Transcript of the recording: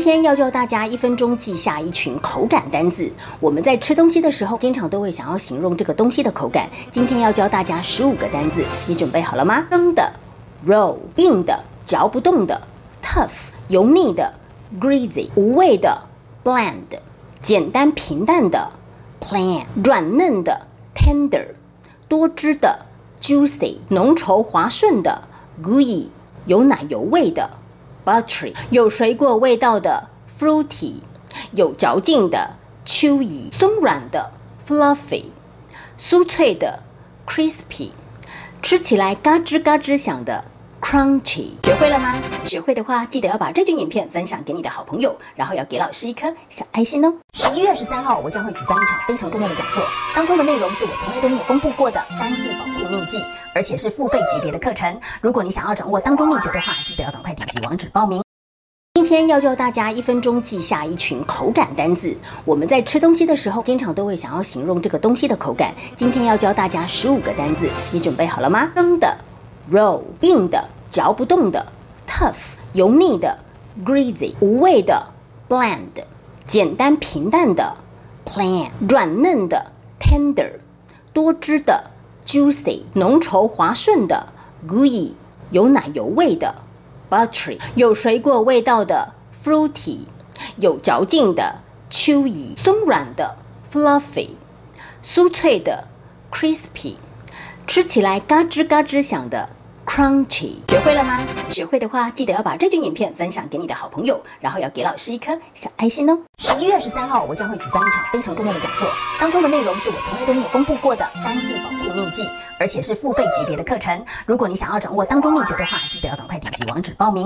今天要教大家一分钟记下一群口感单字。我们在吃东西的时候，经常都会想要形容这个东西的口感。今天要教大家十五个单字，你准备好了吗？生的，raw，硬的，嚼不动的；tough，油腻的；greasy，无味的；bland，简单平淡的；plain，软嫩的；tender，多汁的；juicy，浓稠滑顺的；gooey，有奶油味的。Buttery 有水果味道的，fruity 有嚼劲的，chewy 松软的，fluffy 酥脆的，crispy 吃起来嘎吱嘎吱响的，crunchy 学会了吗？学会的话，记得要把这句影片分享给你的好朋友，然后要给老师一颗小爱心哦。十一月十三号，我将会举办一场非常重要的讲座，当中的内容是我从来都没有公布过的单秘籍。而且是付费级别的课程，如果你想要掌握当中秘诀的话，记得要赶快点击网址报名。今天要教大家一分钟记下一群口感单字。我们在吃东西的时候，经常都会想要形容这个东西的口感。今天要教大家十五个单字，你准备好了吗？生的，raw，硬的，嚼不动的；tough，油腻的；greasy，无味的；bland，简单平淡的；plain，软嫩的；tender，多汁的。Juicy 浓稠滑顺的，gooey 有奶油味的，buttery 有水果味道的，fruity 有嚼劲的，chewy 松软的，fluffy 酥脆的，crispy 吃起来嘎吱嘎吱响的。Crunchy，学会了吗？学会的话，记得要把这卷影片分享给你的好朋友，然后要给老师一颗小爱心哦。十一月十三号，我将会举办一场非常重要的讲座，当中的内容是我从来都没有公布过的单字保护秘籍，而且是付费级别的课程。如果你想要掌握当中秘诀的话，记得要赶快点击网址报名。